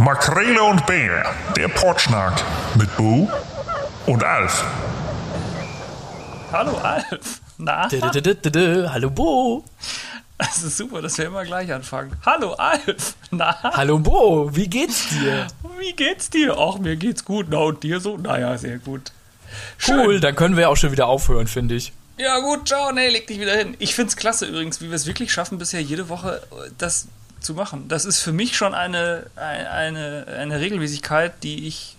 Makrele und Bär, der Potschnack mit Bo und Alf. Hallo Alf. Na? Dö, dö, dö, dö, dö. Hallo Bo. Es ist super, dass wir immer gleich anfangen. Hallo Alf. Na? Hallo Bo, wie geht's dir? Wie geht's dir? Ach, mir geht's gut. Na und dir so? Naja, sehr gut. Cool, dann können wir auch schon wieder aufhören, finde ich. Ja gut, ciao, nee, leg dich wieder hin. Ich find's klasse übrigens, wie wir es wirklich schaffen, bisher jede Woche äh, das zu machen. Das ist für mich schon eine, eine, eine Regelmäßigkeit, die ich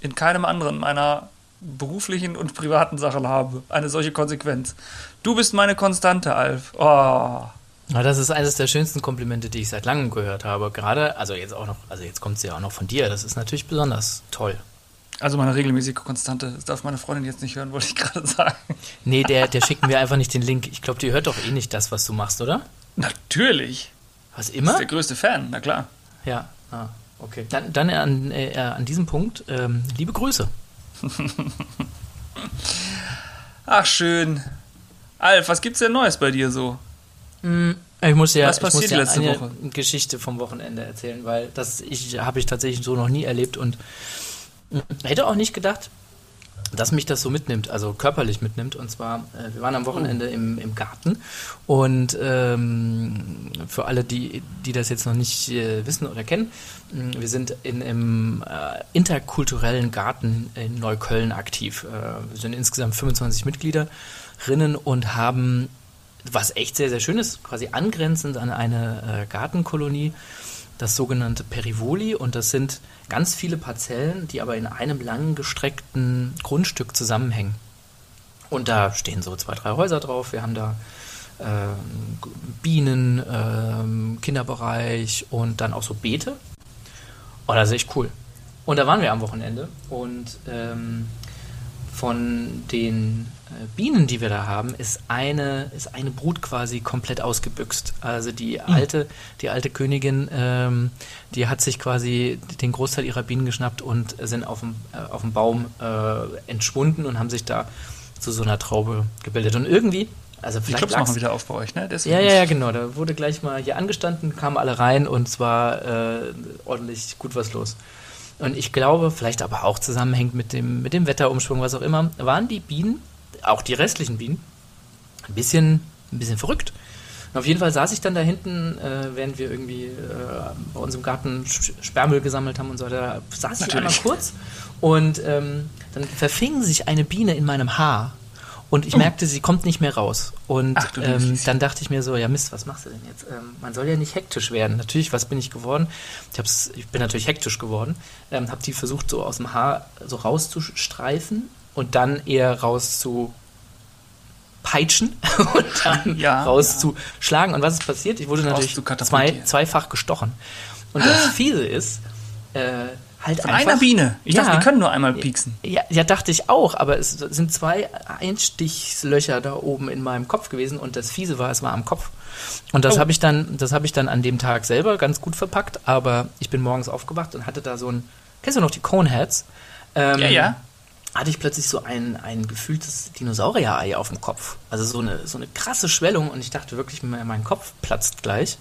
in keinem anderen meiner beruflichen und privaten Sachen habe. Eine solche Konsequenz. Du bist meine Konstante, Alf. Oh. Na, das ist eines der schönsten Komplimente, die ich seit langem gehört habe. Gerade, also jetzt auch noch, also jetzt kommt es ja auch noch von dir. Das ist natürlich besonders toll. Also meine regelmäßige Konstante. Das darf meine Freundin jetzt nicht hören, wollte ich gerade sagen. Nee, der, der schicken wir einfach nicht den Link. Ich glaube, die hört doch eh nicht das, was du machst, oder? Natürlich. Was immer? ist der größte Fan, na klar. Ja. Ah, okay. Dann, dann an, äh, an diesem Punkt, ähm, liebe Grüße. Ach, schön. Alf, was gibt's denn Neues bei dir so? Ich muss ja, Was ich muss passiert ja letzte eine Woche? Geschichte vom Wochenende erzählen, weil das ich habe ich tatsächlich so noch nie erlebt und mm, hätte auch nicht gedacht, dass mich das so mitnimmt, also körperlich mitnimmt. Und zwar, äh, wir waren am Wochenende im, im Garten und ähm, für alle, die, die das jetzt noch nicht äh, wissen oder kennen, mh, wir sind in einem äh, interkulturellen Garten in Neukölln aktiv. Äh, wir sind insgesamt 25 Mitgliederinnen und haben was echt sehr, sehr schön ist, quasi angrenzend an eine äh, Gartenkolonie, das sogenannte Perivoli. Und das sind ganz viele Parzellen, die aber in einem langen gestreckten Grundstück zusammenhängen. Und da stehen so zwei, drei Häuser drauf. Wir haben da ähm, Bienen, ähm, Kinderbereich und dann auch so Beete. Oh, das ist echt cool. Und da waren wir am Wochenende und ähm, von den äh, Bienen, die wir da haben, ist eine, ist eine Brut quasi komplett ausgebüxt. Also die alte, die alte Königin, ähm, die hat sich quasi den Großteil ihrer Bienen geschnappt und sind auf dem, äh, auf dem Baum äh, entschwunden und haben sich da zu so einer Traube gebildet. Und irgendwie, also Die vielleicht Clubs lag's- machen wieder auf bei euch, ne? Deswegen. ja, ja, ja, genau. Da wurde gleich mal hier angestanden, kamen alle rein und es war äh, ordentlich gut was los. Und ich glaube, vielleicht aber auch zusammenhängt mit dem, mit dem Wetterumschwung, was auch immer, waren die Bienen, auch die restlichen Bienen, ein bisschen, ein bisschen verrückt. Und auf jeden Fall saß ich dann da hinten, äh, während wir irgendwie äh, bei uns im Garten Sperrmüll gesammelt haben und so weiter, da saß ich einmal Natürlich. kurz und ähm, dann verfing sich eine Biene in meinem Haar und ich merkte, sie kommt nicht mehr raus. Und Ach, ähm, dann dachte ich mir so, ja Mist, was machst du denn jetzt? Ähm, man soll ja nicht hektisch werden. Natürlich, was bin ich geworden? Ich, hab's, ich bin natürlich hektisch geworden. Ähm, habe die versucht, so aus dem Haar so rauszustreifen und dann eher raus zu peitschen und dann Ja, rauszuschlagen. Und was ist passiert? Ich wurde natürlich zwei, zweifach gestochen. Und das Fiese ist, äh, halt Von einfach... einer Biene. Ich Ja. dachte, die können nur einmal pieksen. Ja, ja, dachte ich auch, aber es sind zwei Einstichlöcher da oben in meinem Kopf gewesen und das Fiese war, es war am Kopf. Und das Oh. habe ich dann, das habe ich dann an dem Tag selber ganz gut verpackt, aber ich bin morgens aufgewacht und hatte da so ein, kennst du noch die Coneheads? Ähm, Ja, ja. Hatte ich plötzlich so ein, ein gefühltes Dinosaurier-Ei auf dem Kopf. Also so eine, so eine krasse Schwellung und ich dachte wirklich, mein Kopf platzt gleich.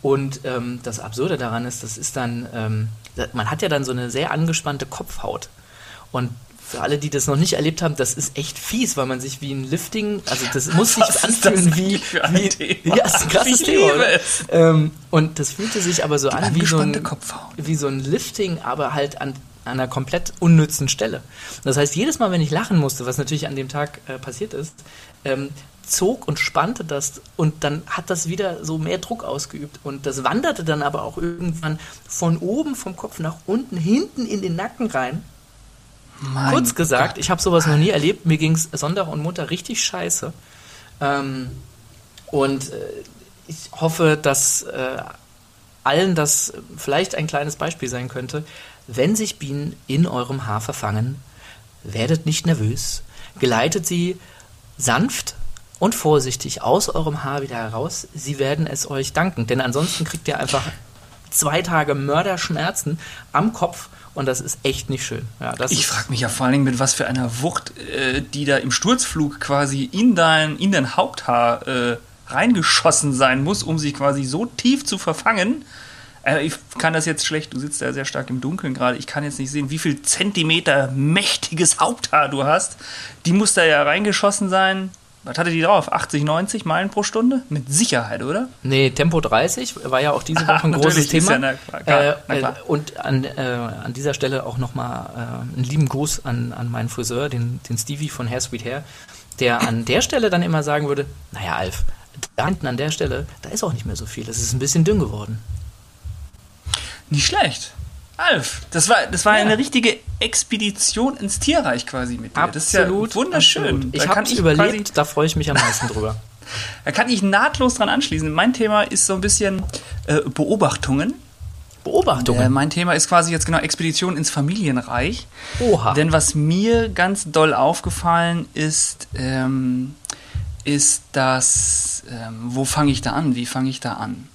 Und ähm, das Absurde daran ist, das ist dann, ähm, man hat ja dann so eine sehr angespannte Kopfhaut. Und für alle, die das noch nicht erlebt haben, das ist echt fies, weil man sich wie ein Lifting, also das muss sich Was anfühlen wie, wie Thema? ja, ist ein krasses Ich Thema. Ähm, und das fühlte sich aber so an wie so, ein, Kopfhaut. wie so ein Lifting, aber halt an, an einer komplett unnützen Stelle. Das heißt, jedes Mal, wenn ich lachen musste, was natürlich an dem Tag äh, passiert ist, ähm, zog und spannte das und dann hat das wieder so mehr Druck ausgeübt und das wanderte dann aber auch irgendwann von oben vom Kopf nach unten, hinten in den Nacken rein. Mein Kurz gesagt, Gott. ich habe sowas noch nie erlebt. Mir ging es Sonntag und Montag richtig scheiße. Ähm, und äh, ich hoffe, dass äh, allen das vielleicht ein kleines Beispiel sein könnte. Wenn sich Bienen in eurem Haar verfangen, werdet nicht nervös, geleitet sie sanft und vorsichtig aus eurem Haar wieder heraus. Sie werden es euch danken, denn ansonsten kriegt ihr einfach zwei Tage Mörderschmerzen am Kopf und das ist echt nicht schön. Ja, Ich frage mich ja vor allen Dingen, mit was für einer Wucht, äh, die da im Sturzflug quasi in dein, in dein Haupthaar äh, reingeschossen sein muss, um sich quasi so tief zu verfangen. Äh, ich kann das jetzt schlecht, du sitzt da sehr stark im Dunkeln gerade. Ich kann jetzt nicht sehen, wie viel Zentimeter mächtiges Haupthaar du hast. Die muss da ja reingeschossen sein. Was hatte die drauf? 80, 90 Meilen pro Stunde? Mit Sicherheit, oder? Nee, Tempo 30 war ja auch diese Woche ein großes Thema. Ja, na, klar, na klar. Äh, und an, äh, an dieser Stelle auch nochmal äh, einen lieben Gruß an, an meinen Friseur, den, den Stevie von Hair Sweet Hair, der an der Stelle dann immer sagen würde, naja, Alf, da hinten an der Stelle, da ist auch nicht mehr so viel. Es ist ein bisschen dünn geworden. Nicht schlecht. Alf, das war, das war ja. eine richtige Expedition ins Tierreich quasi mit dir. Absolut, das ist ja wunderschön. Absolut. Ich habe es überlebt, da freue ich mich am meisten drüber. da kann ich nahtlos dran anschließen. Mein Thema ist so ein bisschen äh, Beobachtungen. Beobachtungen? Äh, mein Thema ist quasi jetzt genau Expedition ins Familienreich. Oha. Denn was mir ganz doll aufgefallen ist, ähm, ist das, ähm, wo fange ich da an? Wie fange ich da an?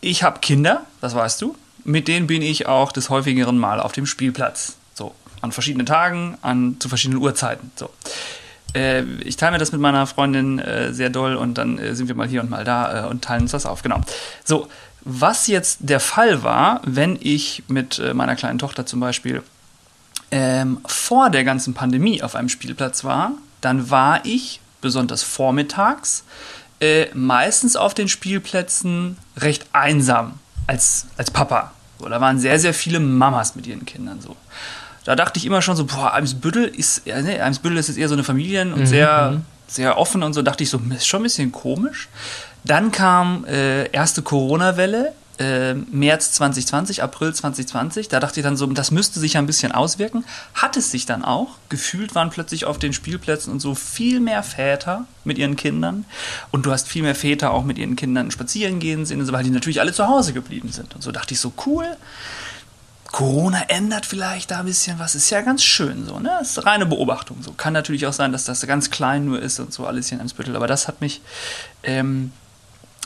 Ich habe Kinder, das weißt du mit denen bin ich auch des häufigeren Mal auf dem Spielplatz. So, an verschiedenen Tagen, an, zu verschiedenen Uhrzeiten. So. Äh, ich teile mir das mit meiner Freundin äh, sehr doll und dann äh, sind wir mal hier und mal da äh, und teilen uns das auf. Genau. So, was jetzt der Fall war, wenn ich mit äh, meiner kleinen Tochter zum Beispiel ähm, vor der ganzen Pandemie auf einem Spielplatz war, dann war ich besonders vormittags äh, meistens auf den Spielplätzen recht einsam als, als Papa. So, da waren sehr, sehr viele Mamas mit ihren Kindern so. Da dachte ich immer schon so, boah, Eimsbüttel ist, ja, ne, Eimsbüttel ist jetzt eher so eine Familien- und mhm. sehr, mhm. sehr offen und so. Dachte ich so, ist schon ein bisschen komisch. Dann kam äh, erste Corona-Welle äh, März 2020, April 2020. Da dachte ich dann so, das müsste sich ja ein bisschen auswirken. Hat es sich dann auch. Gefühlt waren plötzlich auf den Spielplätzen und so viel mehr Väter mit ihren Kindern. Und du hast viel mehr Väter auch mit ihren Kindern spazieren gehen sehen, weil die natürlich alle zu Hause geblieben sind. Und so dachte ich so, cool. Corona ändert vielleicht da ein bisschen was, ist ja ganz schön so, ne? Ist reine Beobachtung. So kann natürlich auch sein, dass das ganz klein nur ist und so alles hier in Eimsbüttel, aber das hat mich ähm,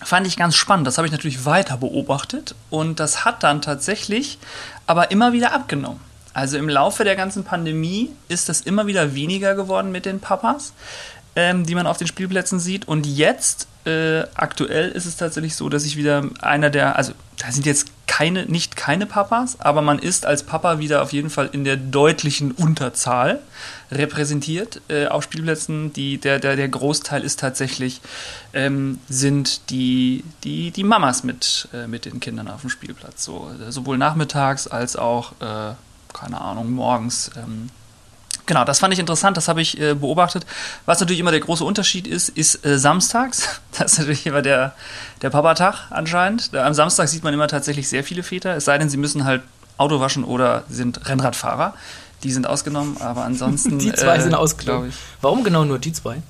fand ich ganz spannend. Das habe ich natürlich weiter beobachtet und das hat dann tatsächlich aber immer wieder abgenommen. Also im Laufe der ganzen Pandemie ist das immer wieder weniger geworden mit den Papas, ähm, die man auf den Spielplätzen sieht. Und jetzt äh, aktuell ist es tatsächlich so, dass ich wieder einer der, also da sind jetzt keine, nicht keine Papas, aber man ist als Papa wieder auf jeden Fall in der deutlichen Unterzahl repräsentiert äh, auf Spielplätzen. Die, der, der, der Großteil ist tatsächlich, ähm, sind die, die, die Mamas mit, äh, mit den Kindern auf dem Spielplatz. So, sowohl nachmittags als auch, äh, keine Ahnung, morgens. Ähm, Genau, das fand ich interessant, das habe ich äh, beobachtet. Was natürlich immer der große Unterschied ist, ist äh, samstags. Das ist natürlich immer der, der Papatag anscheinend. Da, am Samstag sieht man immer tatsächlich sehr viele Väter, es sei denn, sie müssen halt Auto waschen oder sind Rennradfahrer. Die sind ausgenommen, aber ansonsten. die zwei äh, sind ausgenommen. Warum genau nur die zwei?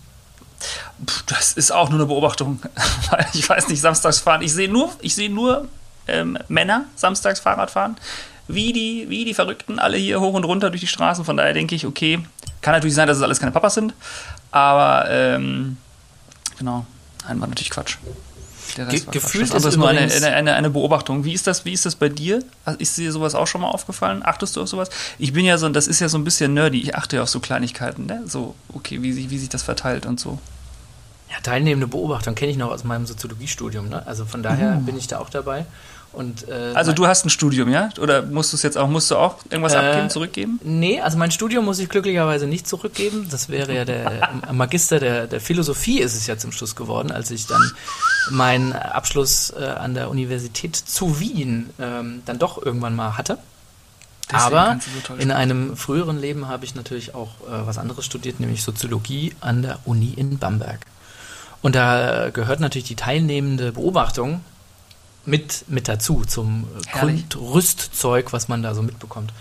Das ist auch nur eine Beobachtung. ich weiß nicht, samstags fahren. Ich sehe nur, ich sehe nur ähm, Männer samstags Fahrrad fahren wie die, wie die Verrückten alle hier hoch und runter durch die Straßen. Von daher denke ich, okay, kann natürlich sein, dass es alles keine Papas sind, aber ähm, genau, nein, war natürlich Quatsch. Der Rest Ge gefühlt Quatsch. Das ist nur eine, eine, eine, Beobachtung. Wie ist, das, wie ist das bei dir? Ist dir sowas auch schon mal aufgefallen? Achtest du auf sowas? Ich bin ja so, das ist ja so ein bisschen nerdy. Ich achte ja auf so Kleinigkeiten, ne? So, okay, wie, wie sich das verteilt und so. Ja, teilnehmende Beobachtung kenne ich noch aus meinem Soziologiestudium. Ne? Also von daher mhm. bin ich da auch dabei. Und, äh, also du hast ein Studium, ja? Oder musst du es jetzt auch, musst du auch irgendwas äh, abgeben, zurückgeben? Nee, also mein Studium muss ich glücklicherweise nicht zurückgeben. Das wäre ja der Magister der, der Philosophie ist es ja zum Schluss geworden, als ich dann meinen Abschluss äh, an der Universität zu Wien ähm, dann doch irgendwann mal hatte. Deswegen Aber so in einem früheren Leben habe ich natürlich auch äh, was anderes studiert, nämlich Soziologie an der Uni in Bamberg. Und da gehört natürlich die teilnehmende Beobachtung mit, mit dazu, zum Herrlich. Grundrüstzeug, was man da so mitbekommt.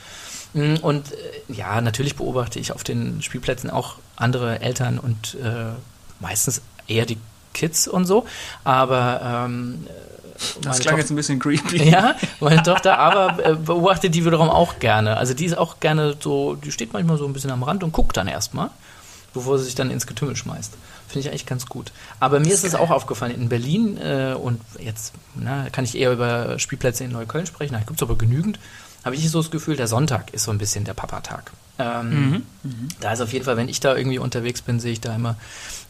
Mm, und äh, ja, natürlich beobachte ich auf den Spielplätzen auch andere Eltern und äh, meistens eher die Kids und so, aber ähm, das klang jetzt ein bisschen creepy. Ja, meine Tochter aber äh, beobachtet die wiederum auch gerne. Also die ist auch gerne so, die steht manchmal so ein bisschen am Rand und guckt dann erstmal, bevor sie sich dann ins Getümmel schmeißt. Finde ich eigentlich ganz gut. Aber mir ist es auch aufgefallen, in Berlin äh, und jetzt na, kann ich eher über Spielplätze in Neukölln sprechen, da gibt es aber genügend, habe ich so das Gefühl, der Sonntag ist so ein bisschen der Papatag. Ähm, mhm. Mhm. Da ist auf jeden Fall, wenn ich da irgendwie unterwegs bin, sehe ich da immer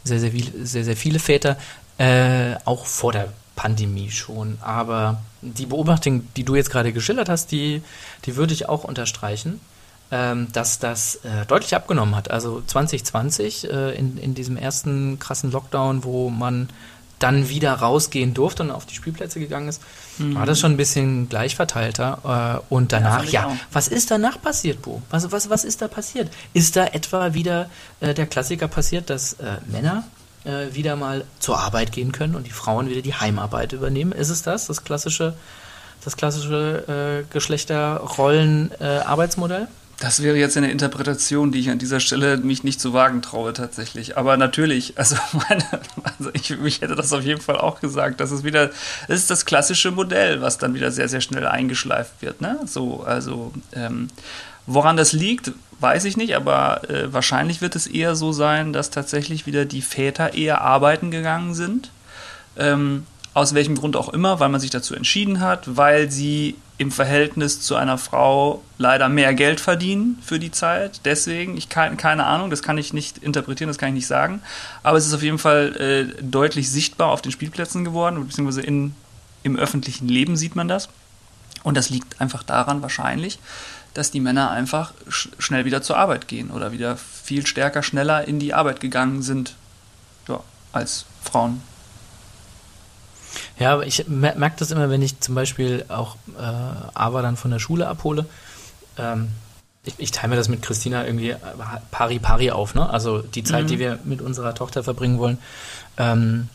sehr, sehr, viel, sehr, sehr viele Väter, äh, auch vor der Pandemie schon. Aber die Beobachtung, die du jetzt gerade geschildert hast, die, die würde ich auch unterstreichen, ähm, dass das äh, deutlich abgenommen hat. Also 2020, äh, in, in diesem ersten krassen Lockdown, wo man dann wieder rausgehen durfte und auf die Spielplätze gegangen ist, mhm. war das schon ein bisschen gleichverteilter. Äh, und danach, ja, ja was ist danach passiert, Bo? Was, was, was ist da passiert? Ist da etwa wieder äh, der Klassiker passiert, dass äh, Männer äh, wieder mal zur Arbeit gehen können und die Frauen wieder die Heimarbeit übernehmen? Ist es das, das klassische, das klassische äh, Geschlechterrollen-Arbeitsmodell? Das wäre jetzt eine Interpretation, die ich an dieser Stelle mich nicht zu wagen traue tatsächlich. Aber natürlich, also, meine, also ich, ich hätte das auf jeden Fall auch gesagt. Das ist wieder, das ist das klassische Modell, was dann wieder sehr, sehr schnell eingeschleift wird. Ne? So, also ähm, woran das liegt, weiß ich nicht, aber äh, wahrscheinlich wird es eher so sein, dass tatsächlich wieder die Väter eher arbeiten gegangen sind. Ähm, aus welchem Grund auch immer, weil man sich dazu entschieden hat, weil sie im Verhältnis zu einer Frau leider mehr Geld verdienen für die Zeit. Deswegen, ich kann, keine Ahnung, das kann ich nicht interpretieren, das kann ich nicht sagen. Aber es ist auf jeden Fall äh, deutlich sichtbar auf den Spielplätzen geworden, beziehungsweise in, im öffentlichen Leben sieht man das. Und das liegt einfach daran wahrscheinlich, dass die Männer einfach sch schnell wieder zur Arbeit gehen oder wieder viel stärker, schneller in die Arbeit gegangen sind ja, als Frauen ja, aber ich merke das immer, wenn ich zum Beispiel auch äh, Ava dann von der Schule abhole. Ähm, ich, ich, teile mir das mit Christina irgendwie pari pari auf, ne? Also die Zeit, mhm. die wir mit unserer Tochter verbringen wollen, ähm,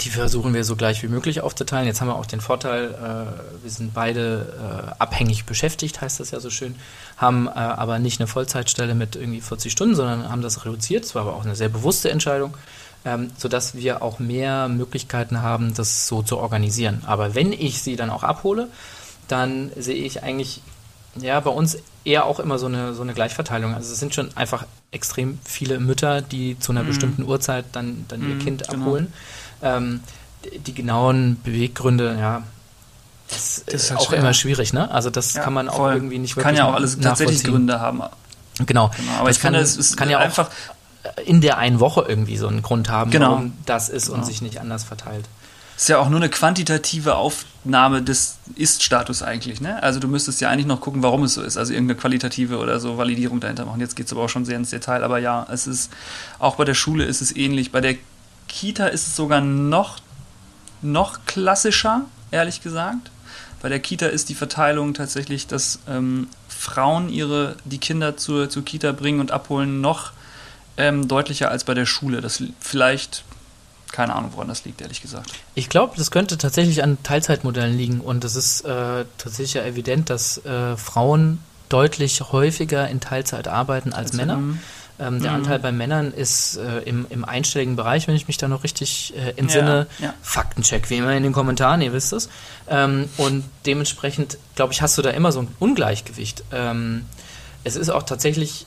die versuchen wir so gleich wie möglich aufzuteilen. Jetzt haben wir auch den Vorteil, äh, wir sind beide äh, abhängig beschäftigt, heißt das ja so schön, haben äh, aber nicht eine Vollzeitstelle mit irgendwie 40 Stunden, sondern haben das reduziert. Das war aber auch eine sehr bewusste Entscheidung ähm, sodass wir auch mehr Möglichkeiten haben, das so zu organisieren. Aber wenn ich sie dann auch abhole, dann sehe ich eigentlich ja bei uns eher auch immer so eine, so eine Gleichverteilung. Also es sind schon einfach extrem viele Mütter, die zu einer mhm. bestimmten Uhrzeit dann, dann ihr mhm, Kind genau. abholen. Ähm, die, die genauen Beweggründe, ja, das, das ist halt auch schwer. immer schwierig, ne? Also das ja, kann man auch voll. irgendwie nicht wirklich Kann ja auch alles tatsächlich Gründe haben. Genau. genau aber das ich kann, finde, es ist kann ja einfach in der einen Woche irgendwie so einen Grund haben, genau. warum das ist genau. und sich nicht anders verteilt. Ist ja auch nur eine quantitative Aufnahme des Ist-Status eigentlich, ne? Also du müsstest ja eigentlich noch gucken, warum es so ist. Also irgendeine qualitative oder so Validierung dahinter machen. Jetzt geht es aber auch schon sehr ins Detail. Aber ja, es ist, auch bei der Schule ist es ähnlich. Bei der Kita ist es sogar noch, noch klassischer, ehrlich gesagt. Bei der Kita ist die Verteilung tatsächlich, dass ähm, Frauen ihre, die Kinder zur, zur Kita bringen und abholen, noch ähm, deutlicher als bei der Schule. Das vielleicht, keine Ahnung, woran das liegt, ehrlich gesagt. Ich glaube, das könnte tatsächlich an Teilzeitmodellen liegen und es ist äh, tatsächlich ja evident, dass äh, Frauen deutlich häufiger in Teilzeit arbeiten als also, Männer. Ähm, der mhm. Anteil bei Männern ist äh, im, im einstelligen Bereich, wenn ich mich da noch richtig äh, entsinne. Ja, ja. Faktencheck, wie immer in den Kommentaren, ihr wisst es. Ähm, und dementsprechend, glaube ich, hast du da immer so ein Ungleichgewicht. Ähm, es ist auch tatsächlich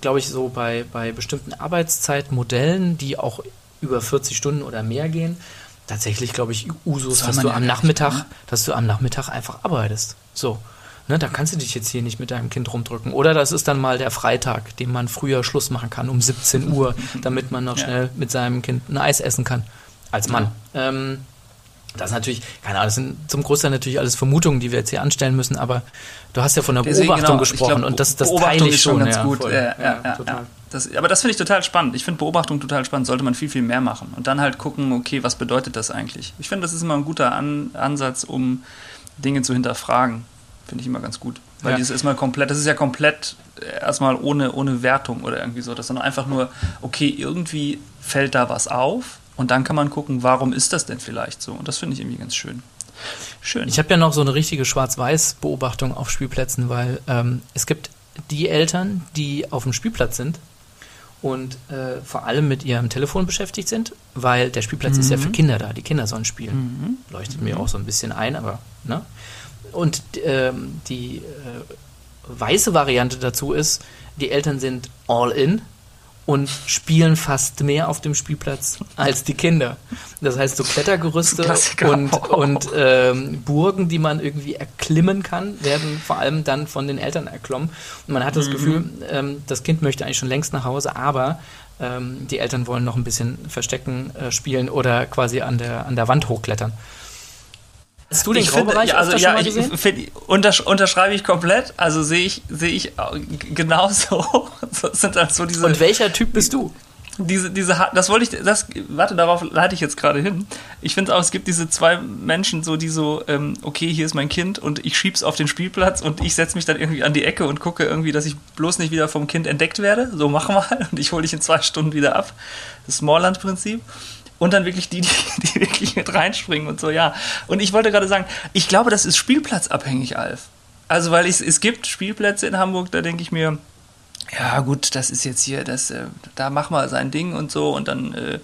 glaube ich, so bei, bei bestimmten Arbeitszeitmodellen, die auch über 40 Stunden oder mehr gehen, tatsächlich, glaube ich, Usus, dass du am Nachmittag, ne? dass du am Nachmittag einfach arbeitest. So. Ne, da kannst du dich jetzt hier nicht mit deinem Kind rumdrücken. Oder das ist dann mal der Freitag, den man früher Schluss machen kann, um 17 Uhr, damit man noch ja. schnell mit seinem Kind ein Eis essen kann. Als Mann. Ja. Ähm, das ist natürlich, keine Ahnung, das sind zum Großteil natürlich alles Vermutungen, die wir jetzt hier anstellen müssen, aber du hast ja von der Deswegen, Beobachtung genau, gesprochen glaub, und das, das Beobachtung teile ich schon ganz ja, gut. Voll, ja, ja, ja, das, aber das finde ich total spannend. Ich finde Beobachtung total spannend, sollte man viel, viel mehr machen und dann halt gucken, okay, was bedeutet das eigentlich? Ich finde, das ist immer ein guter An Ansatz, um Dinge zu hinterfragen. Finde ich immer ganz gut. Weil ja. dieses ist mal komplett, das ist ja komplett äh, erstmal ohne, ohne Wertung oder irgendwie so, das sondern einfach nur, okay, irgendwie fällt da was auf und dann kann man gucken, warum ist das denn vielleicht so? Und das finde ich irgendwie ganz schön. Schön. Ich habe ja noch so eine richtige Schwarz-Weiß-Beobachtung auf Spielplätzen, weil ähm, es gibt die Eltern, die auf dem Spielplatz sind und äh, vor allem mit ihrem Telefon beschäftigt sind, weil der Spielplatz mhm. ist ja für mhm. Kinder da, die Kinder sollen spielen. Mhm. Leuchtet mhm. mir auch so ein bisschen ein, aber ne? Und ähm, die äh, weiße Variante dazu ist, die Eltern sind all in und spielen fast mehr auf dem Spielplatz als die Kinder. Das heißt, so Klettergerüste Klassiker. und, und ähm, Burgen, die man irgendwie erklimmen kann, werden vor allem dann von den Eltern erklommen. Und man hat das Gefühl, ähm, das Kind möchte eigentlich schon längst nach Hause, aber ähm, die Eltern wollen noch ein bisschen Verstecken äh, spielen oder quasi an der, an der Wand hochklettern. Hast du den Ich finde, ja, also ja, ich find, untersch unterschreibe ich komplett. Also sehe ich, sehe ich genauso. Das sind halt so diese, Und welcher Typ bist du? diese, diese, das wollte ich, das, warte, darauf leite ich jetzt gerade hin. Ich finde auch, es gibt diese zwei Menschen, so, die so, ähm, okay, hier ist mein Kind und ich schieb's auf den Spielplatz und ich setze mich dann irgendwie an die Ecke und gucke irgendwie, dass ich bloß nicht wieder vom Kind entdeckt werde. So, mach mal. Und ich hole dich in zwei Stunden wieder ab. Das Smallland-Prinzip. Und dann wirklich die, die, die wirklich mit reinspringen und so, ja. Und ich wollte gerade sagen, ich glaube, das ist spielplatzabhängig, Alf. Also, weil ich, es gibt Spielplätze in Hamburg, da denke ich mir, ja gut, das ist jetzt hier, das, äh, da mach mal sein Ding und so und dann äh,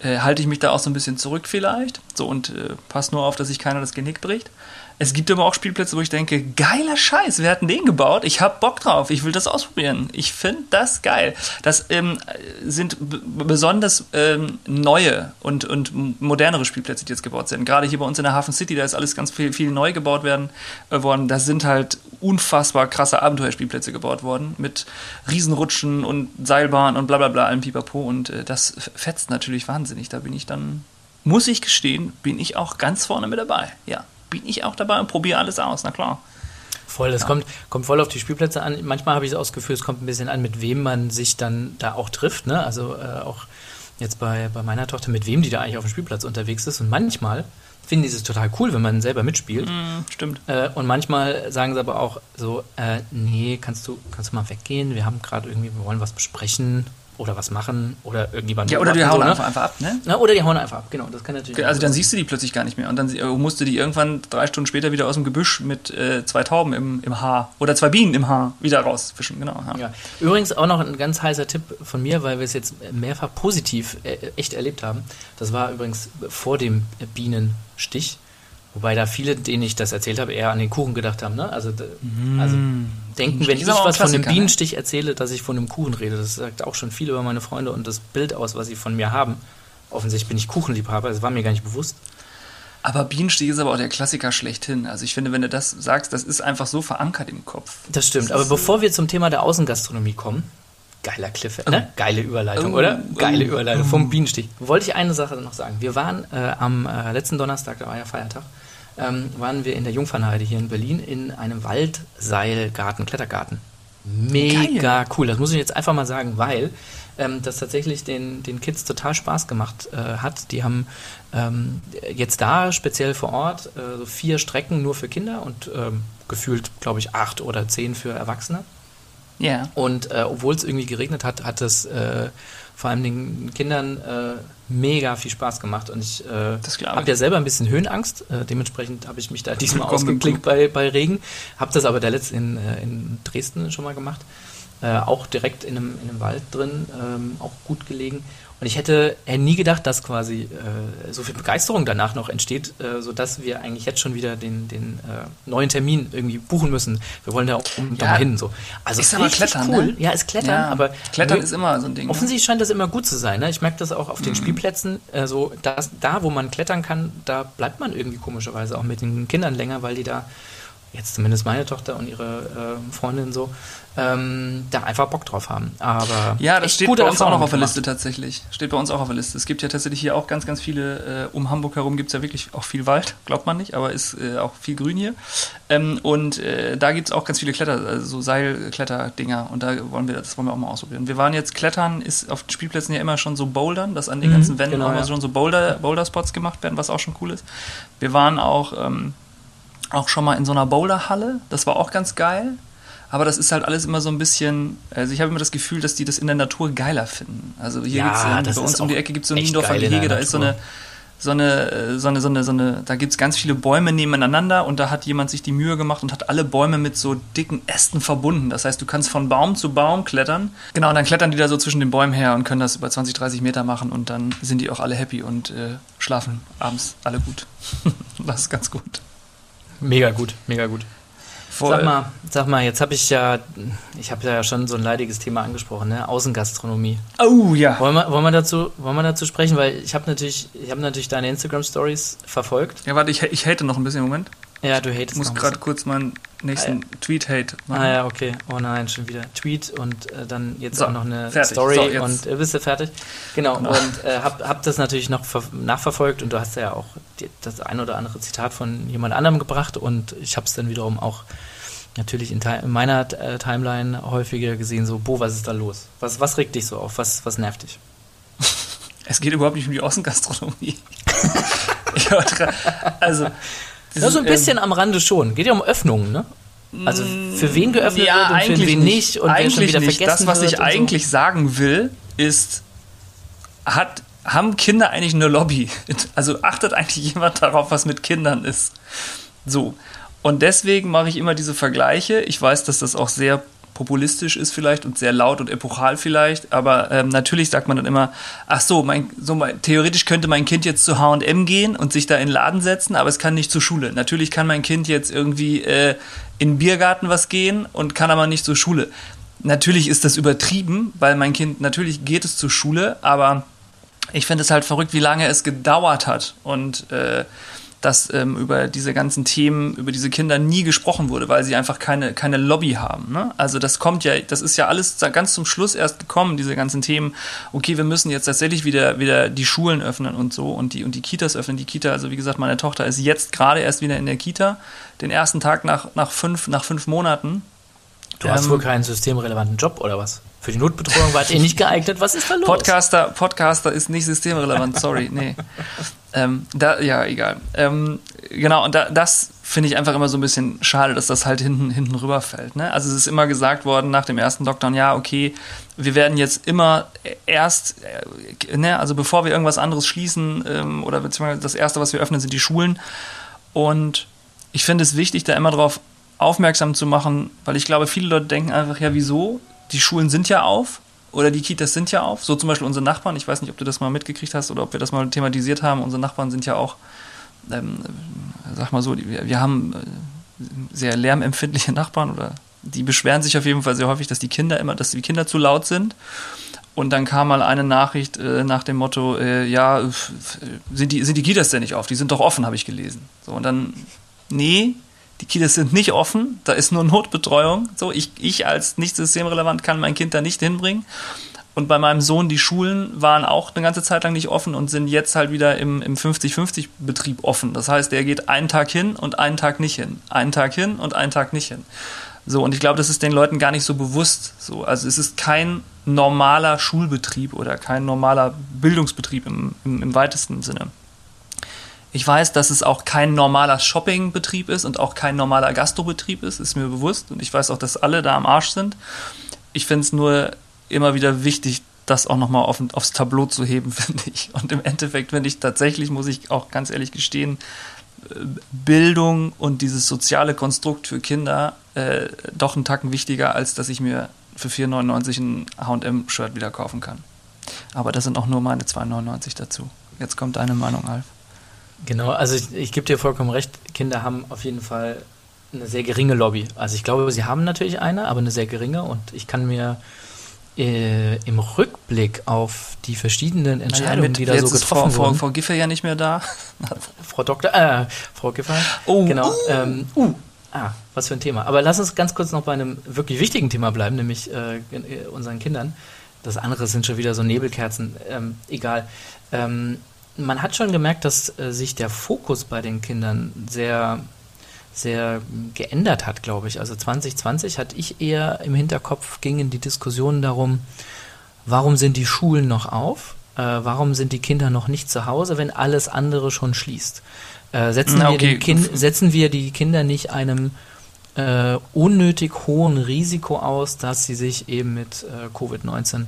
äh, halte ich mich da auch so ein bisschen zurück vielleicht. So und äh, pass nur auf, dass sich keiner das Genick bricht. Es gibt aber auch Spielplätze, wo ich denke, geiler Scheiß, wer hat denn den gebaut? Ich hab Bock drauf, ich will das ausprobieren. Ich finde das geil. Das ähm, sind besonders ähm, neue und, und modernere Spielplätze, die jetzt gebaut sind. Gerade hier bei uns in der Hafen City, da ist alles ganz viel, viel neu gebaut werden, äh, worden. Da sind halt unfassbar krasse Abenteuerspielplätze gebaut worden mit Riesenrutschen und Seilbahn und bla bla bla, allem Pipapo. Und äh, das fetzt natürlich wahnsinnig. Da bin ich dann, muss ich gestehen, bin ich auch ganz vorne mit dabei. Ja, bin ich auch dabei und probiere alles aus, na klar. Voll, das kommt, kommt voll auf die Spielplätze an. Manchmal habe ich das Gefühl, es kommt ein bisschen an, mit wem man sich dann da auch trifft. Ne? Also äh, auch jetzt bei, bei meiner Tochter, mit wem die da eigentlich auf dem Spielplatz unterwegs ist. Und manchmal finden die es total cool, wenn man selber mitspielt. Hm, stimmt. Äh, und manchmal sagen sie aber auch so, äh, nee, kannst du, kannst du mal weggehen? Wir haben gerade irgendwie, wir wollen was besprechen oder was machen oder irgendjemand. Ja, oder die hauen so, ne? einfach, einfach ab, ne? Na, oder die hauen einfach ab, genau. Das kann natürlich. Also dann siehst du die plötzlich gar nicht mehr. Und dann äh, musst du die irgendwann drei Stunden später wieder aus dem Gebüsch mit äh, zwei Tauben im, im Haar oder zwei Bienen im Haar wieder rausfischen. Genau. Ja. Ja. Übrigens auch noch ein ganz heißer Tipp von mir, weil wir es jetzt mehrfach positiv äh, echt erlebt haben. Das war übrigens vor dem Bienenstich. Wobei da viele, denen ich das erzählt habe, eher an den Kuchen gedacht haben. Ne? Also, d- also denken, wenn ich was von einem ne? Bienenstich erzähle, dass ich von einem Kuchen rede. Das sagt auch schon viel über meine Freunde und das Bild aus, was sie von mir haben. Offensichtlich bin ich Kuchenliebhaber, das war mir gar nicht bewusst. Aber Bienenstich ist aber auch der Klassiker schlechthin. Also ich finde, wenn du das sagst, das ist einfach so verankert im Kopf. Das stimmt. Aber bevor wir zum Thema der Außengastronomie kommen, geiler Cliff, ne? Geile Überleitung, Oh, oder? Geile oh, Überleitung vom Bienenstich. Wollte ich eine Sache noch sagen. Wir waren äh, am äh, letzten Donnerstag, da war ja Feiertag, ähm, waren wir in der Jungfernheide hier in Berlin in einem Waldseilgarten, Klettergarten. Mega cool. Das muss ich jetzt einfach mal sagen, weil ähm, das tatsächlich den, den Kids total Spaß gemacht äh, hat. Die haben ähm, jetzt da speziell vor Ort äh, so vier Strecken nur für Kinder und ähm, gefühlt, glaube ich, acht oder zehn für Erwachsene. Ja. Und äh, obwohl es irgendwie geregnet hat, hat es äh, vor allem den Kindern äh, mega viel Spaß gemacht. Und ich äh, habe ja selber ein bisschen Höhenangst. Äh, dementsprechend habe ich mich da diesmal ausgeklinkt bei, bei Regen. Habe das aber der letzte in, äh, in Dresden schon mal gemacht. Äh, auch direkt in einem, in einem Wald drin, ähm, auch gut gelegen. Und ich hätte, hätte nie gedacht, dass quasi äh, so viel Begeisterung danach noch entsteht, äh, sodass wir eigentlich jetzt schon wieder den, den äh, neuen Termin irgendwie buchen müssen. Wir wollen da unbedingt Ja, hin. So. Also ist aber Klettern, cool. ne? Ja, ist Klettern, Ja, aber Klettern ist immer so ein Ding. Ne? Offensichtlich scheint das immer gut zu sein. Ne? Ich merke das auch auf Mhm. den Spielplätzen. Äh, so, dass, da, wo man klettern kann, da bleibt man irgendwie komischerweise auch mit den Kindern länger, weil die da, jetzt zumindest meine Tochter und ihre äh, Freundin so, ähm, da einfach Bock drauf haben. Aber Ja, das steht bei uns auch noch auf der gemacht. Liste tatsächlich. Steht bei uns auch auf der Liste. Es gibt ja tatsächlich hier auch ganz, ganz viele, äh, um Hamburg herum gibt es ja wirklich auch viel Wald, glaubt man nicht, aber ist äh, auch viel Grün hier. Ähm, und äh, da gibt es auch ganz viele Kletter, also so Seilkletterdinger und da wollen wir, das wollen wir auch mal ausprobieren. Wir waren jetzt klettern, ist auf den Spielplätzen ja immer schon so Bouldern, dass an den Mhm, ganzen Wänden genau, auch ja. schon so Boulder, Boulder-Spots gemacht werden, was auch schon cool ist. Wir waren auch, ähm, auch schon mal in so einer Boulderhalle, das war auch ganz geil. Aber das ist halt alles immer so ein bisschen, also ich habe immer das Gefühl, dass die das in der Natur geiler finden. Also hier Ja, gibt's, bei uns um die Ecke gibt es so ein Niendorfer Gehege, da ist so eine, so eine, so eine, so eine, so eine, da gibt es ganz viele Bäume nebeneinander und da hat jemand sich die Mühe gemacht und hat alle Bäume mit so dicken Ästen verbunden. Das heißt, du kannst von Baum zu Baum klettern. Genau, und dann klettern die da so zwischen den Bäumen her und können das über 20, 30 Meter machen und dann sind die auch alle happy und äh, schlafen abends alle gut. das ist ganz gut. Mega gut, mega gut. Voll. Sag mal, sag mal, jetzt habe ich ja, ich habe ja schon so ein leidiges Thema angesprochen, ne? Außengastronomie. Oh ja. Wollen wir, wollen wir dazu, wollen wir dazu sprechen, weil ich habe natürlich, ich habe natürlich deine Instagram Stories verfolgt. Ja, warte, ich, ich hate noch ein bisschen. Moment. Ja, du Ich hatest muss noch ein gerade kurz meinen nächsten Tweet-Hate machen. Ah ja, okay. Oh nein, schon wieder Tweet und äh, dann jetzt So, auch noch eine fertig. Story So, und äh, bist du fertig? Genau, Genau. und äh, hab, hab das natürlich noch ver- nachverfolgt und du hast ja auch die, das ein oder andere Zitat von jemand anderem gebracht und ich habe es dann wiederum auch natürlich in, in meiner äh, Timeline häufiger gesehen, so, Bo, was ist da los? Was, was regt dich so auf? Was, was nervt dich? Es geht überhaupt nicht um die Außengastronomie. ich also, Ja, so ein ähm, bisschen am Rande schon. Geht ja um Öffnungen, ne? Also für wen geöffnet wird und für wen nicht und wer eigentlich schon wieder nicht. vergessen Das, was ich und so. eigentlich sagen will, ist, hat, haben Kinder eigentlich eine Lobby? Also achtet eigentlich jemand darauf, was mit Kindern ist? So. Und deswegen mache ich immer diese Vergleiche. Ich weiß, dass das auch sehr populistisch ist vielleicht und sehr laut und epochal vielleicht, aber ähm, natürlich sagt man dann immer, ach so, mein, so mein, theoretisch könnte mein Kind jetzt zu H&M gehen und sich da in den Laden setzen, aber es kann nicht zur Schule. Natürlich kann mein Kind jetzt irgendwie äh, in den Biergarten was gehen und kann aber nicht zur Schule. Natürlich ist das übertrieben, weil mein Kind, natürlich geht es zur Schule, aber ich finde es halt verrückt, wie lange es gedauert hat und äh, dass ähm, über diese ganzen Themen, über diese Kinder nie gesprochen wurde, weil sie einfach keine, keine Lobby haben. Ne? Also das kommt ja, das ist ja alles ganz zum Schluss erst gekommen, diese ganzen Themen, okay, wir müssen jetzt tatsächlich wieder, wieder die Schulen öffnen und so und die, und die Kitas öffnen. Die Kita, also wie gesagt, meine Tochter ist jetzt gerade erst wieder in der Kita, den ersten Tag nach, nach, fünf, nach fünf Monaten. Du hast Ähm, wohl keinen systemrelevanten Job oder was? Für die Notbetreuung wart ihr nicht geeignet. Was ist da los? Podcaster, Podcaster ist nicht systemrelevant, sorry, nee. Ähm, da, ja, egal. Ähm, genau, und da, das finde ich einfach immer so ein bisschen schade, dass das halt hinten, hinten rüberfällt. Ne? Also es ist immer gesagt worden nach dem ersten Lockdown, ja, okay, wir werden jetzt immer erst, äh, ne, also bevor wir irgendwas anderes schließen ähm, oder beziehungsweise das Erste, was wir öffnen, sind die Schulen. Und ich finde es wichtig, da immer darauf aufmerksam zu machen, weil ich glaube, viele Leute denken einfach, ja, wieso? Die Schulen sind ja auf oder die Kitas sind ja auf. So zum Beispiel unsere Nachbarn, ich weiß nicht, ob du das mal mitgekriegt hast oder ob wir das mal thematisiert haben. Unsere Nachbarn sind ja auch, ähm, sag mal so, wir, wir haben äh, sehr lärmempfindliche Nachbarn oder die beschweren sich auf jeden Fall sehr häufig, dass die Kinder immer, dass die Kinder zu laut sind. Und dann kam mal eine Nachricht äh, nach dem Motto, äh, ja, f- sind die, sind die Kitas denn nicht auf? Die sind doch offen, habe ich gelesen. So, und dann, nee, die Kitas sind nicht offen, da ist nur Notbetreuung. So, ich, ich als nicht systemrelevant kann mein Kind da nicht hinbringen. Und bei meinem Sohn, die Schulen waren auch eine ganze Zeit lang nicht offen und sind jetzt halt wieder im, im 50-50-Betrieb offen. Das heißt, der geht einen Tag hin und einen Tag nicht hin. Einen Tag hin und einen Tag nicht hin. So, und ich glaube, das ist den Leuten gar nicht so bewusst. So, also es ist kein normaler Schulbetrieb oder kein normaler Bildungsbetrieb im, im, im weitesten Sinne. Ich weiß, dass es auch kein normaler Shoppingbetrieb ist und auch kein normaler Gastrobetrieb ist, ist mir bewusst. Und ich weiß auch, dass alle da am Arsch sind. Ich finde es nur immer wieder wichtig, das auch nochmal auf, aufs Tableau zu heben, finde ich. Und im Endeffekt finde ich tatsächlich, muss ich auch ganz ehrlich gestehen, Bildung und dieses soziale Konstrukt für Kinder äh, doch einen Tacken wichtiger, als dass ich mir für 4,99 ein H&M-Shirt wieder kaufen kann. Aber das sind auch nur meine 2,99 dazu. Jetzt kommt deine Meinung, Alf. Genau, also ich, ich gebe dir vollkommen recht. Kinder haben auf jeden Fall eine sehr geringe Lobby. Also ich glaube, sie haben natürlich eine, aber eine sehr geringe. Und ich kann mir äh, im Rückblick auf die verschiedenen Entscheidungen, die da so getroffen Frau, Frau, wurden, Frau Giffer ja nicht mehr da. Frau Doktor, äh, Frau Giffey, Oh, genau. uh. Ähm, uh, ah, was für ein Thema. Aber lass uns ganz kurz noch bei einem wirklich wichtigen Thema bleiben, nämlich äh, unseren Kindern. Das andere sind schon wieder so Nebelkerzen. Ähm, egal. Ähm, man hat schon gemerkt, dass äh, sich der Fokus bei den Kindern sehr, sehr geändert hat, glaube ich. Also 2020 hatte ich eher im Hinterkopf, gingen die Diskussionen darum, warum sind die Schulen noch auf? Äh, warum sind die Kinder noch nicht zu Hause, wenn alles andere schon schließt? Äh, setzen, Na, wir okay. den kind, setzen wir die Kinder nicht einem äh, unnötig hohen Risiko aus, dass sie sich eben mit äh, Covid-19